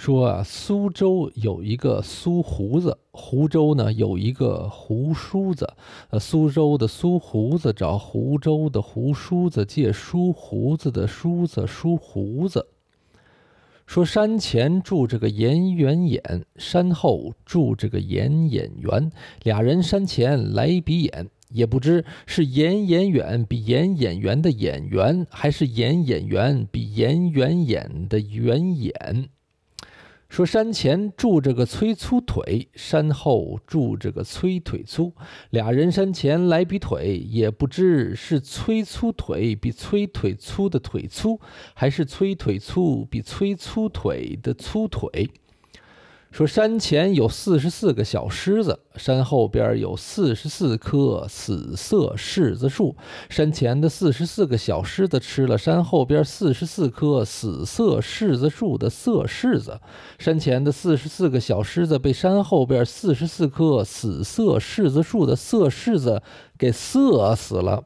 说啊，苏州有一个苏胡子，湖州呢有一个胡梳子。呃，苏州的苏胡子找湖州的胡梳子借梳胡子的梳子梳胡子。说山前住着个演员演，山后住着个颜演员，俩人山前来比演，也不知是演演员比演演员的演员，还是演演员比演员演的员演。说山前住着个崔粗腿，山后住着个崔腿粗，俩人山前来比腿，也不知是崔粗腿比崔腿粗的腿粗，还是崔腿粗比崔粗腿的粗腿。说山前有四十四个小狮子，山后边有四十四棵死色柿子树。山前的四十四个小狮子吃了山后边四十四棵死色柿子树的色柿子，山前的四十四个小狮子被山后边四十四棵死色柿子树的色柿子给色死了。